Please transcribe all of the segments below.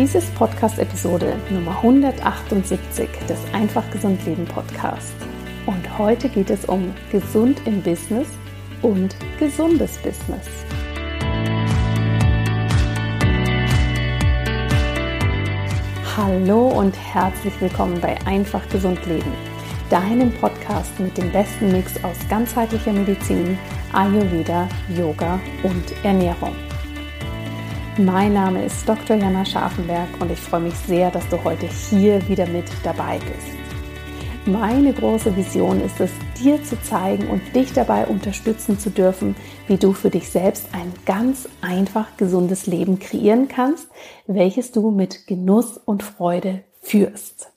Dies ist Podcast-Episode Nummer 178 des Einfach Gesund Leben Podcast. Und heute geht es um gesund im Business und gesundes Business. Hallo und herzlich willkommen bei Einfach Gesund Leben, deinem Podcast mit dem besten Mix aus ganzheitlicher Medizin, Ayurveda, Yoga und Ernährung. Mein Name ist Dr. Jana Scharfenberg und ich freue mich sehr, dass du heute hier wieder mit dabei bist. Meine große Vision ist es, dir zu zeigen und dich dabei unterstützen zu dürfen, wie du für dich selbst ein ganz einfach gesundes Leben kreieren kannst, welches du mit Genuss und Freude führst.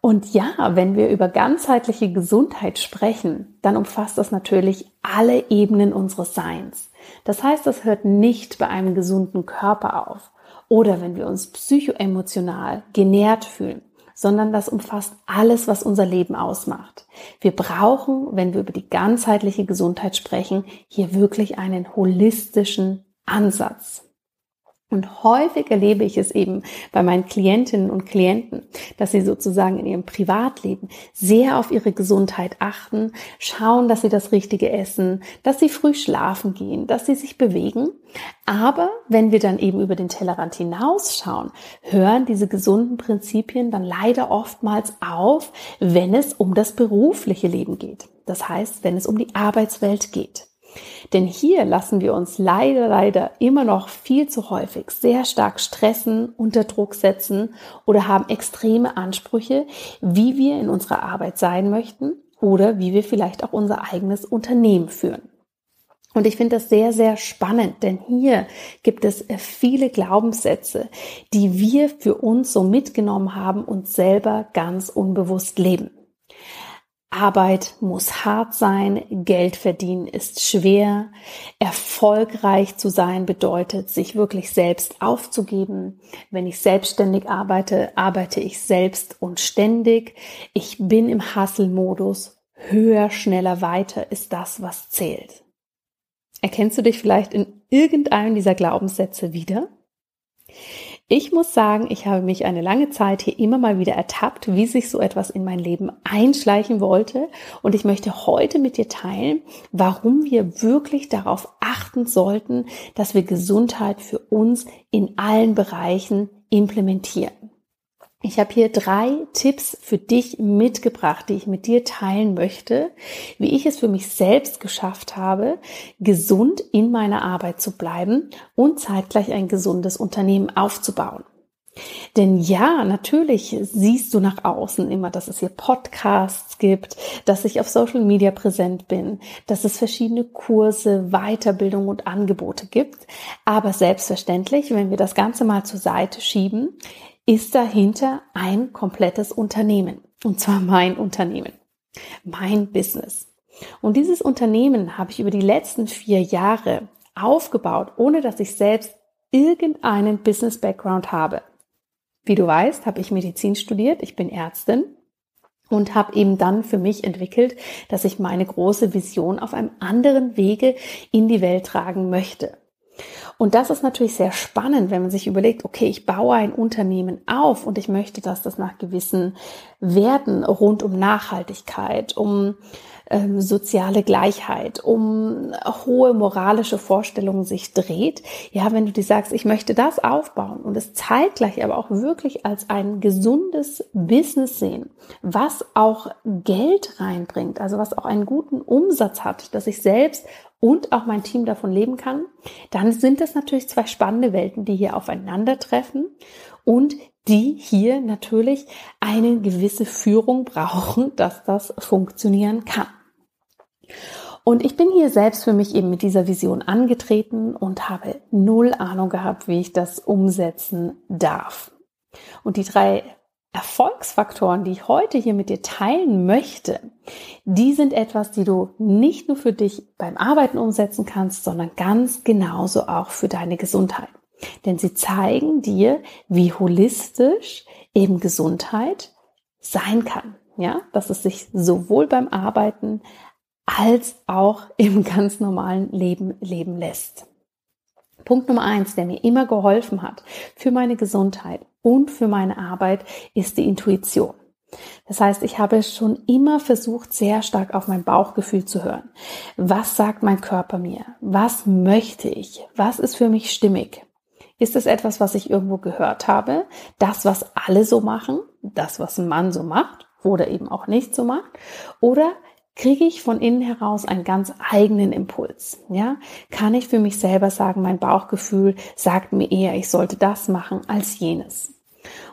Und ja, wenn wir über ganzheitliche Gesundheit sprechen, dann umfasst das natürlich alle Ebenen unseres Seins. Das heißt, das hört nicht bei einem gesunden Körper auf oder wenn wir uns psychoemotional genährt fühlen, sondern das umfasst alles, was unser Leben ausmacht. Wir brauchen, wenn wir über die ganzheitliche Gesundheit sprechen, hier wirklich einen holistischen Ansatz. Und häufig erlebe ich es eben bei meinen Klientinnen und Klienten, dass sie sozusagen in ihrem Privatleben sehr auf ihre Gesundheit achten, schauen, dass sie das Richtige essen, dass sie früh schlafen gehen, dass sie sich bewegen. Aber wenn wir dann eben über den Tellerrand hinausschauen, hören diese gesunden Prinzipien dann leider oftmals auf, wenn es um das berufliche Leben geht. Das heißt, wenn es um die Arbeitswelt geht. Denn hier lassen wir uns leider, leider immer noch viel zu häufig sehr stark stressen, unter Druck setzen oder haben extreme Ansprüche, wie wir in unserer Arbeit sein möchten oder wie wir vielleicht auch unser eigenes Unternehmen führen. Und ich finde das sehr, sehr spannend, denn hier gibt es viele Glaubenssätze, die wir für uns so mitgenommen haben und selber ganz unbewusst leben. Arbeit muss hart sein, Geld verdienen ist schwer, erfolgreich zu sein bedeutet, sich wirklich selbst aufzugeben. Wenn ich selbstständig arbeite, arbeite ich selbst und ständig. Ich bin im Hustle-Modus. Höher, schneller, weiter ist das, was zählt. Erkennst du dich vielleicht in irgendeinem dieser Glaubenssätze wieder? Ich muss sagen, ich habe mich eine lange Zeit hier immer mal wieder ertappt, wie sich so etwas in mein Leben einschleichen wollte. Und ich möchte heute mit dir teilen, warum wir wirklich darauf achten sollten, dass wir Gesundheit für uns in allen Bereichen implementieren. Ich habe hier drei Tipps für dich mitgebracht, die ich mit dir teilen möchte, wie ich es für mich selbst geschafft habe, gesund in meiner Arbeit zu bleiben und zeitgleich ein gesundes Unternehmen aufzubauen. Denn ja, natürlich siehst du nach außen immer, dass es hier Podcasts gibt, dass ich auf Social Media präsent bin, dass es verschiedene Kurse, Weiterbildung und Angebote gibt. Aber selbstverständlich, wenn wir das Ganze mal zur Seite schieben, ist dahinter ein komplettes Unternehmen. Und zwar mein Unternehmen, mein Business. Und dieses Unternehmen habe ich über die letzten vier Jahre aufgebaut, ohne dass ich selbst irgendeinen Business-Background habe. Wie du weißt, habe ich Medizin studiert, ich bin Ärztin und habe eben dann für mich entwickelt, dass ich meine große Vision auf einem anderen Wege in die Welt tragen möchte. Und das ist natürlich sehr spannend, wenn man sich überlegt, okay, ich baue ein Unternehmen auf und ich möchte, dass das nach gewissen Werten rund um Nachhaltigkeit, um ähm, soziale Gleichheit, um hohe moralische Vorstellungen sich dreht. Ja, wenn du dir sagst, ich möchte das aufbauen und es zeitgleich aber auch wirklich als ein gesundes Business sehen, was auch Geld reinbringt, also was auch einen guten Umsatz hat, dass ich selbst und auch mein Team davon leben kann, dann sind das natürlich zwei spannende Welten, die hier aufeinandertreffen und die hier natürlich eine gewisse Führung brauchen, dass das funktionieren kann. Und ich bin hier selbst für mich eben mit dieser Vision angetreten und habe null Ahnung gehabt, wie ich das umsetzen darf. Und die drei Erfolgsfaktoren, die ich heute hier mit dir teilen möchte, die sind etwas, die du nicht nur für dich beim Arbeiten umsetzen kannst, sondern ganz genauso auch für deine Gesundheit. Denn sie zeigen dir, wie holistisch eben Gesundheit sein kann. Ja, dass es sich sowohl beim Arbeiten als auch im ganz normalen Leben leben lässt. Punkt Nummer eins, der mir immer geholfen hat für meine Gesundheit und für meine Arbeit, ist die Intuition. Das heißt, ich habe schon immer versucht, sehr stark auf mein Bauchgefühl zu hören. Was sagt mein Körper mir? Was möchte ich? Was ist für mich stimmig? Ist es etwas, was ich irgendwo gehört habe? Das, was alle so machen? Das, was ein Mann so macht? Oder eben auch nicht so macht? Oder kriege ich von innen heraus einen ganz eigenen Impuls. Ja, kann ich für mich selber sagen, mein Bauchgefühl sagt mir eher, ich sollte das machen als jenes.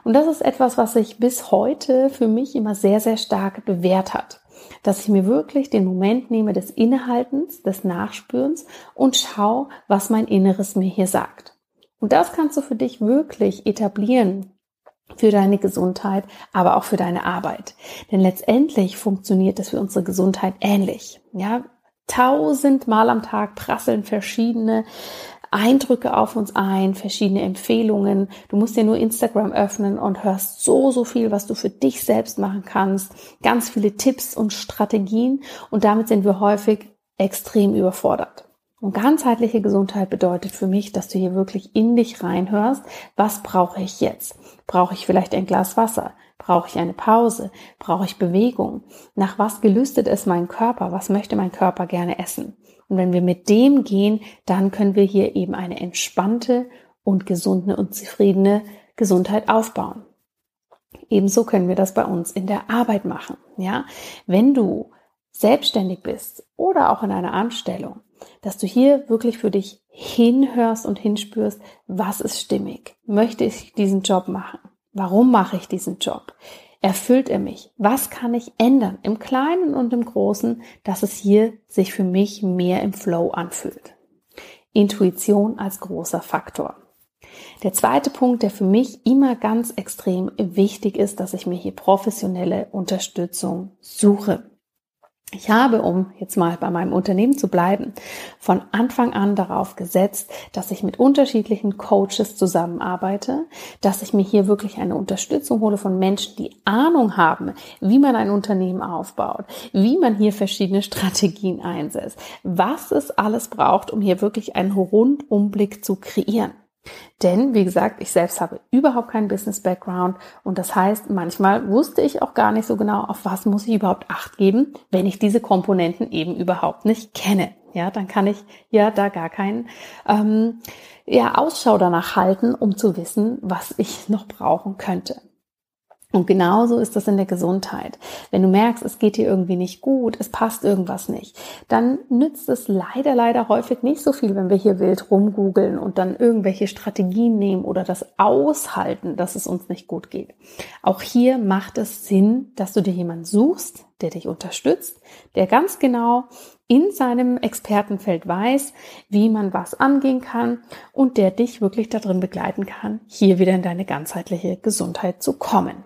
Und das ist etwas, was sich bis heute für mich immer sehr, sehr stark bewährt hat. Dass ich mir wirklich den Moment nehme des Innehaltens, des Nachspürens und schaue, was mein Inneres mir hier sagt. Und das kannst du für dich wirklich etablieren, für deine Gesundheit, aber auch für deine Arbeit. Denn letztendlich funktioniert es für unsere Gesundheit ähnlich. Ja, tausendmal am Tag prasseln verschiedene Eindrücke auf uns ein, verschiedene Empfehlungen. Du musst dir nur Instagram öffnen und hörst so, so viel, was du für dich selbst machen kannst. Ganz viele Tipps und Strategien. Und damit sind wir häufig extrem überfordert. Und ganzheitliche Gesundheit bedeutet für mich, dass du hier wirklich in dich reinhörst. Was brauche ich jetzt? Brauche ich vielleicht ein Glas Wasser? Brauche ich eine Pause? Brauche ich Bewegung? Nach was gelüstet es mein Körper? Was möchte mein Körper gerne essen? Und wenn wir mit dem gehen, dann können wir hier eben eine entspannte und gesunde und zufriedene Gesundheit aufbauen. Ebenso können wir das bei uns in der Arbeit machen. Ja, wenn du selbstständig bist oder auch in einer Anstellung, dass du hier wirklich für dich hinhörst und hinspürst, was ist stimmig? Möchte ich diesen Job machen? Warum mache ich diesen Job? Erfüllt er mich? Was kann ich ändern im Kleinen und im Großen, dass es hier sich für mich mehr im Flow anfühlt? Intuition als großer Faktor. Der zweite Punkt, der für mich immer ganz extrem wichtig ist, dass ich mir hier professionelle Unterstützung suche. Ich habe, um jetzt mal bei meinem Unternehmen zu bleiben, von Anfang an darauf gesetzt, dass ich mit unterschiedlichen Coaches zusammenarbeite, dass ich mir hier wirklich eine Unterstützung hole von Menschen, die Ahnung haben, wie man ein Unternehmen aufbaut, wie man hier verschiedene Strategien einsetzt, was es alles braucht, um hier wirklich einen Rundumblick zu kreieren. Denn, wie gesagt, ich selbst habe überhaupt keinen Business-Background und das heißt, manchmal wusste ich auch gar nicht so genau, auf was muss ich überhaupt Acht geben, wenn ich diese Komponenten eben überhaupt nicht kenne. Ja, dann kann ich ja da gar keinen ähm, ja, Ausschau danach halten, um zu wissen, was ich noch brauchen könnte. Und genauso ist das in der Gesundheit. Wenn du merkst, es geht dir irgendwie nicht gut, es passt irgendwas nicht, dann nützt es leider, leider häufig nicht so viel, wenn wir hier wild rumgoogeln und dann irgendwelche Strategien nehmen oder das aushalten, dass es uns nicht gut geht. Auch hier macht es Sinn, dass du dir jemanden suchst, der dich unterstützt, der ganz genau in seinem Expertenfeld weiß, wie man was angehen kann und der dich wirklich darin begleiten kann, hier wieder in deine ganzheitliche Gesundheit zu kommen.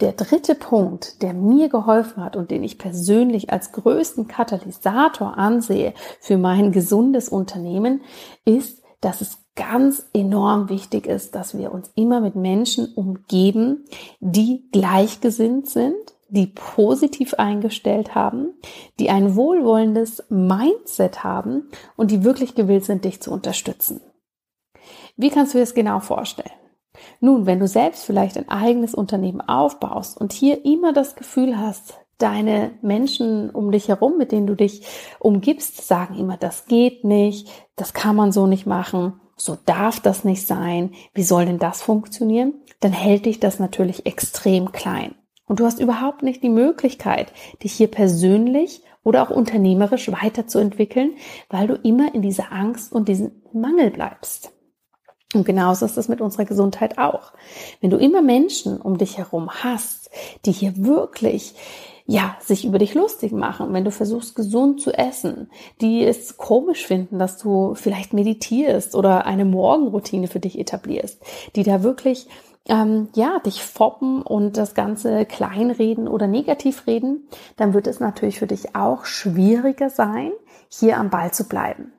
Der dritte Punkt, der mir geholfen hat und den ich persönlich als größten Katalysator ansehe für mein gesundes Unternehmen, ist, dass es ganz enorm wichtig ist, dass wir uns immer mit Menschen umgeben, die gleichgesinnt sind, die positiv eingestellt haben, die ein wohlwollendes Mindset haben und die wirklich gewillt sind, dich zu unterstützen. Wie kannst du dir das genau vorstellen? Nun, wenn du selbst vielleicht ein eigenes Unternehmen aufbaust und hier immer das Gefühl hast, deine Menschen um dich herum, mit denen du dich umgibst, sagen immer, das geht nicht, das kann man so nicht machen, so darf das nicht sein, wie soll denn das funktionieren? Dann hält dich das natürlich extrem klein. Und du hast überhaupt nicht die Möglichkeit, dich hier persönlich oder auch unternehmerisch weiterzuentwickeln, weil du immer in dieser Angst und diesem Mangel bleibst. Und genauso ist es mit unserer Gesundheit auch. Wenn du immer Menschen um dich herum hast, die hier wirklich ja, sich über dich lustig machen, wenn du versuchst gesund zu essen, die es komisch finden, dass du vielleicht meditierst oder eine Morgenroutine für dich etablierst, die da wirklich ähm, ja, dich foppen und das Ganze kleinreden oder negativ reden, dann wird es natürlich für dich auch schwieriger sein, hier am Ball zu bleiben.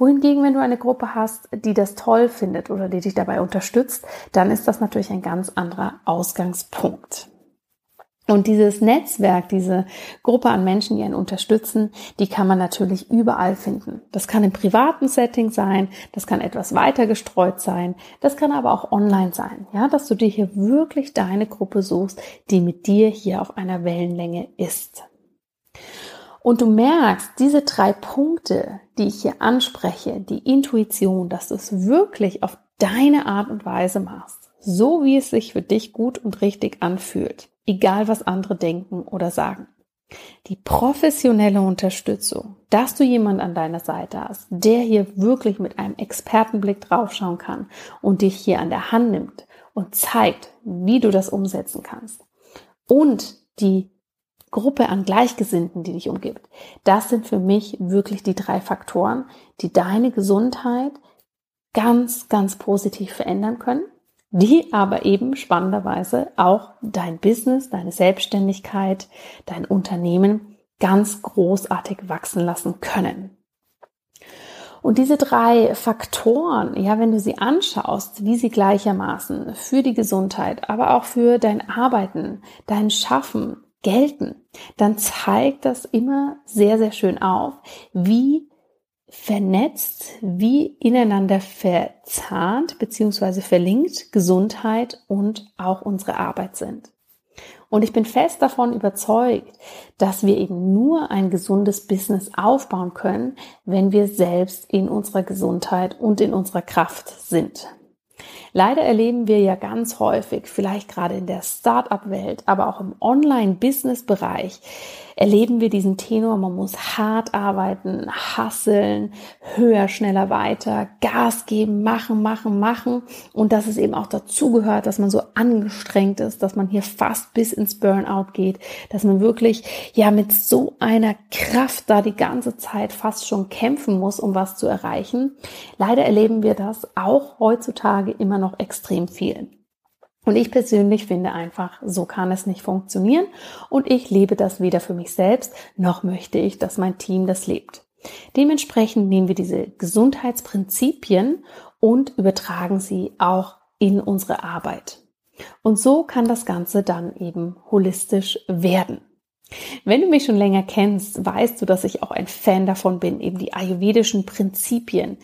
Wohingegen, wenn du eine Gruppe hast, die das toll findet oder die dich dabei unterstützt, dann ist das natürlich ein ganz anderer Ausgangspunkt. Und dieses Netzwerk, diese Gruppe an Menschen, die einen unterstützen, die kann man natürlich überall finden. Das kann im privaten Setting sein, das kann etwas weiter gestreut sein, das kann aber auch online sein, ja, dass du dir hier wirklich deine Gruppe suchst, die mit dir hier auf einer Wellenlänge ist. Und du merkst, diese drei Punkte, die ich hier anspreche, die Intuition, dass du es wirklich auf deine Art und Weise machst, so wie es sich für dich gut und richtig anfühlt egal was andere denken oder sagen. Die professionelle Unterstützung, dass du jemand an deiner Seite hast, der hier wirklich mit einem Expertenblick draufschauen kann und dich hier an der Hand nimmt und zeigt, wie du das umsetzen kannst. Und die Gruppe an Gleichgesinnten, die dich umgibt. Das sind für mich wirklich die drei Faktoren, die deine Gesundheit ganz, ganz positiv verändern können die aber eben spannenderweise auch dein Business, deine Selbstständigkeit, dein Unternehmen ganz großartig wachsen lassen können. Und diese drei Faktoren, ja, wenn du sie anschaust, wie sie gleichermaßen für die Gesundheit, aber auch für dein Arbeiten, dein Schaffen gelten, dann zeigt das immer sehr, sehr schön auf, wie vernetzt, wie ineinander verzahnt bzw. verlinkt Gesundheit und auch unsere Arbeit sind. Und ich bin fest davon überzeugt, dass wir eben nur ein gesundes Business aufbauen können, wenn wir selbst in unserer Gesundheit und in unserer Kraft sind. Leider erleben wir ja ganz häufig, vielleicht gerade in der Start-up-Welt, aber auch im Online-Business-Bereich, erleben wir diesen Tenor, man muss hart arbeiten, hasseln, höher, schneller, weiter, Gas geben, machen, machen, machen und dass es eben auch dazugehört, dass man so angestrengt ist, dass man hier fast bis ins Burnout geht, dass man wirklich ja mit so einer Kraft da die ganze Zeit fast schon kämpfen muss, um was zu erreichen. Leider erleben wir das auch heutzutage immer noch extrem viel. Und ich persönlich finde einfach, so kann es nicht funktionieren. Und ich lebe das weder für mich selbst, noch möchte ich, dass mein Team das lebt. Dementsprechend nehmen wir diese Gesundheitsprinzipien und übertragen sie auch in unsere Arbeit. Und so kann das Ganze dann eben holistisch werden. Wenn du mich schon länger kennst, weißt du, dass ich auch ein Fan davon bin, eben die ayurvedischen Prinzipien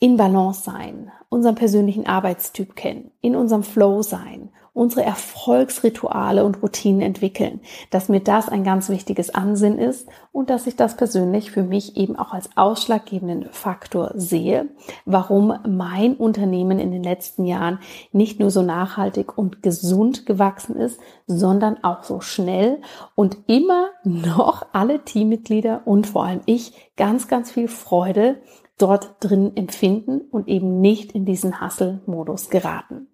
in Balance sein, unseren persönlichen Arbeitstyp kennen, in unserem Flow sein, unsere Erfolgsrituale und Routinen entwickeln, dass mir das ein ganz wichtiges Ansinn ist und dass ich das persönlich für mich eben auch als ausschlaggebenden Faktor sehe, warum mein Unternehmen in den letzten Jahren nicht nur so nachhaltig und gesund gewachsen ist, sondern auch so schnell und immer noch alle Teammitglieder und vor allem ich ganz, ganz viel Freude dort drin empfinden und eben nicht in diesen Hustle-Modus geraten.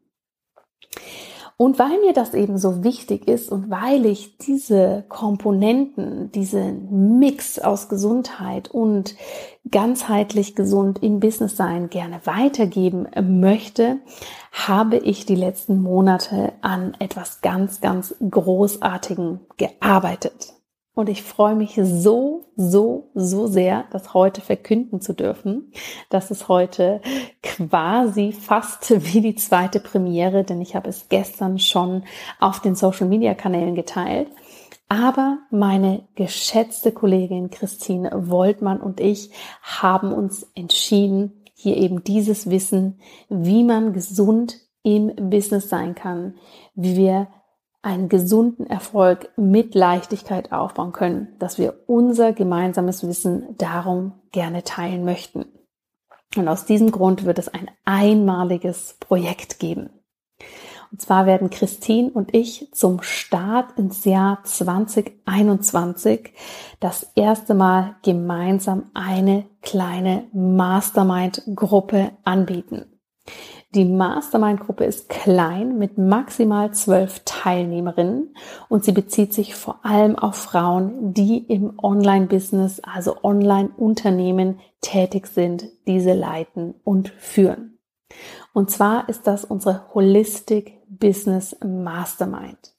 Und weil mir das eben so wichtig ist und weil ich diese Komponenten, diesen Mix aus Gesundheit und ganzheitlich gesund im Business sein gerne weitergeben möchte, habe ich die letzten Monate an etwas ganz, ganz Großartigem gearbeitet. Und ich freue mich so, so, so sehr, das heute verkünden zu dürfen. Das ist heute quasi fast wie die zweite Premiere, denn ich habe es gestern schon auf den Social-Media-Kanälen geteilt. Aber meine geschätzte Kollegin Christine Woltmann und ich haben uns entschieden, hier eben dieses Wissen, wie man gesund im Business sein kann, wie wir einen gesunden Erfolg mit Leichtigkeit aufbauen können, dass wir unser gemeinsames Wissen darum gerne teilen möchten. Und aus diesem Grund wird es ein einmaliges Projekt geben. Und zwar werden Christine und ich zum Start ins Jahr 2021 das erste Mal gemeinsam eine kleine Mastermind-Gruppe anbieten. Die Mastermind-Gruppe ist klein mit maximal zwölf Teilnehmerinnen und sie bezieht sich vor allem auf Frauen, die im Online-Business, also Online-Unternehmen tätig sind, diese leiten und führen. Und zwar ist das unsere Holistic Business Mastermind.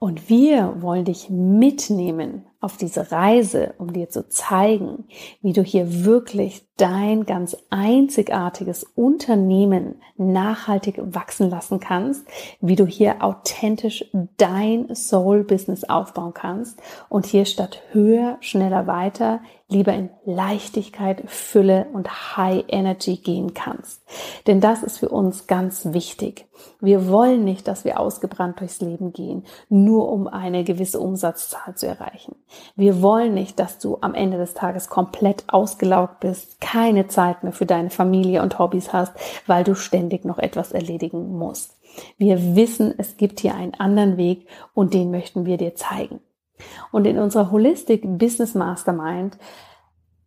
Und wir wollen dich mitnehmen auf diese Reise, um dir zu zeigen, wie du hier wirklich dein ganz einzigartiges Unternehmen nachhaltig wachsen lassen kannst, wie du hier authentisch dein Soul-Business aufbauen kannst und hier statt höher, schneller, weiter lieber in Leichtigkeit, Fülle und High Energy gehen kannst. Denn das ist für uns ganz wichtig. Wir wollen nicht, dass wir ausgebrannt durchs Leben gehen, nur um eine gewisse Umsatzzahl zu erreichen. Wir wollen nicht, dass du am Ende des Tages komplett ausgelaugt bist, keine Zeit mehr für deine Familie und Hobbys hast, weil du ständig noch etwas erledigen musst. Wir wissen, es gibt hier einen anderen Weg und den möchten wir dir zeigen. Und in unserer Holistic Business Mastermind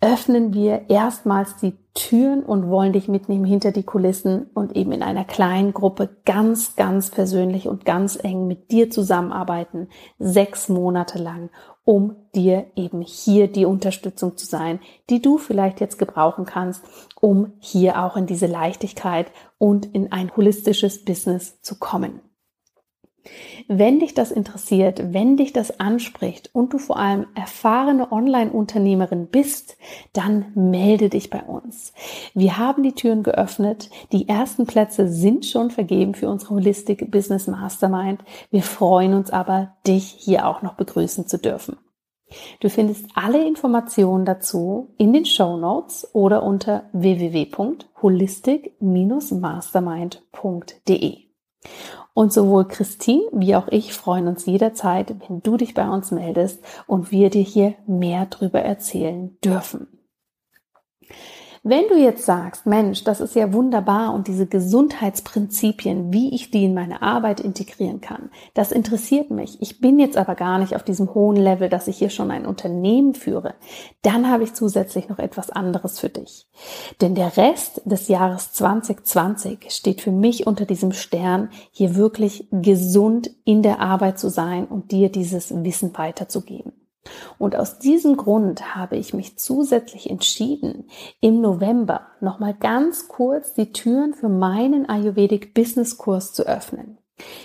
öffnen wir erstmals die Türen und wollen dich mitnehmen hinter die Kulissen und eben in einer kleinen Gruppe ganz, ganz persönlich und ganz eng mit dir zusammenarbeiten, sechs Monate lang, um dir eben hier die Unterstützung zu sein, die du vielleicht jetzt gebrauchen kannst, um hier auch in diese Leichtigkeit und in ein holistisches Business zu kommen. Wenn dich das interessiert, wenn dich das anspricht und du vor allem erfahrene Online-Unternehmerin bist, dann melde dich bei uns. Wir haben die Türen geöffnet. Die ersten Plätze sind schon vergeben für unsere Holistic Business Mastermind. Wir freuen uns aber, dich hier auch noch begrüßen zu dürfen. Du findest alle Informationen dazu in den Show Notes oder unter www.holistic-mastermind.de. Und sowohl Christine wie auch ich freuen uns jederzeit, wenn du dich bei uns meldest und wir dir hier mehr drüber erzählen dürfen. Wenn du jetzt sagst, Mensch, das ist ja wunderbar und diese Gesundheitsprinzipien, wie ich die in meine Arbeit integrieren kann, das interessiert mich. Ich bin jetzt aber gar nicht auf diesem hohen Level, dass ich hier schon ein Unternehmen führe. Dann habe ich zusätzlich noch etwas anderes für dich. Denn der Rest des Jahres 2020 steht für mich unter diesem Stern, hier wirklich gesund in der Arbeit zu sein und dir dieses Wissen weiterzugeben. Und aus diesem Grund habe ich mich zusätzlich entschieden, im November nochmal ganz kurz die Türen für meinen Ayurvedic Business Kurs zu öffnen.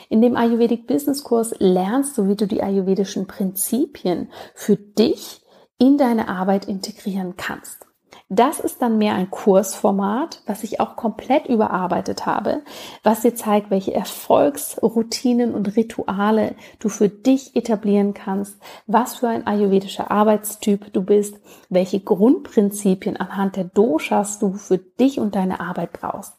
In dem Ayurvedic Business Kurs lernst du, wie du die ayurvedischen Prinzipien für dich in deine Arbeit integrieren kannst. Das ist dann mehr ein Kursformat, was ich auch komplett überarbeitet habe, was dir zeigt, welche Erfolgsroutinen und Rituale du für dich etablieren kannst, was für ein ayurvedischer Arbeitstyp du bist, welche Grundprinzipien anhand der Doshas du für dich und deine Arbeit brauchst.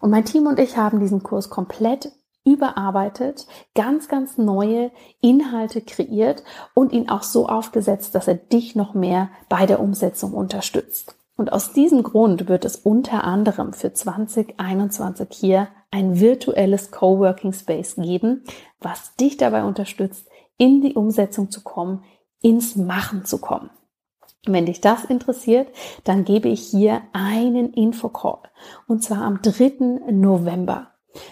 Und mein Team und ich haben diesen Kurs komplett überarbeitet, ganz, ganz neue Inhalte kreiert und ihn auch so aufgesetzt, dass er dich noch mehr bei der Umsetzung unterstützt. Und aus diesem Grund wird es unter anderem für 2021 hier ein virtuelles Coworking Space geben, was dich dabei unterstützt, in die Umsetzung zu kommen, ins Machen zu kommen. Wenn dich das interessiert, dann gebe ich hier einen Infocall und zwar am 3. November.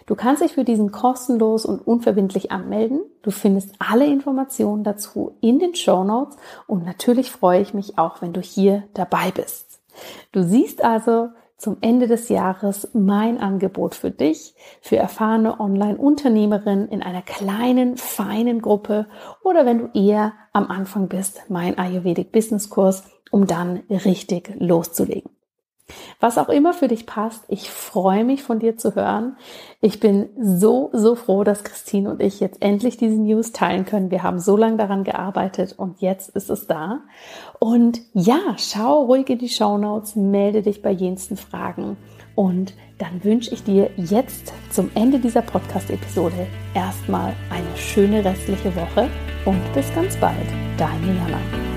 Du kannst dich für diesen kostenlos und unverbindlich anmelden. Du findest alle Informationen dazu in den Show Notes und natürlich freue ich mich auch, wenn du hier dabei bist. Du siehst also zum Ende des Jahres mein Angebot für dich, für erfahrene Online-Unternehmerinnen in einer kleinen, feinen Gruppe oder wenn du eher am Anfang bist, mein Ayurvedic Business Kurs, um dann richtig loszulegen. Was auch immer für dich passt, ich freue mich von dir zu hören. Ich bin so, so froh, dass Christine und ich jetzt endlich diese News teilen können. Wir haben so lange daran gearbeitet und jetzt ist es da. Und ja, schau ruhig in die Show Notes, melde dich bei jensten Fragen und dann wünsche ich dir jetzt zum Ende dieser Podcast-Episode erstmal eine schöne restliche Woche und bis ganz bald. Deine Jana.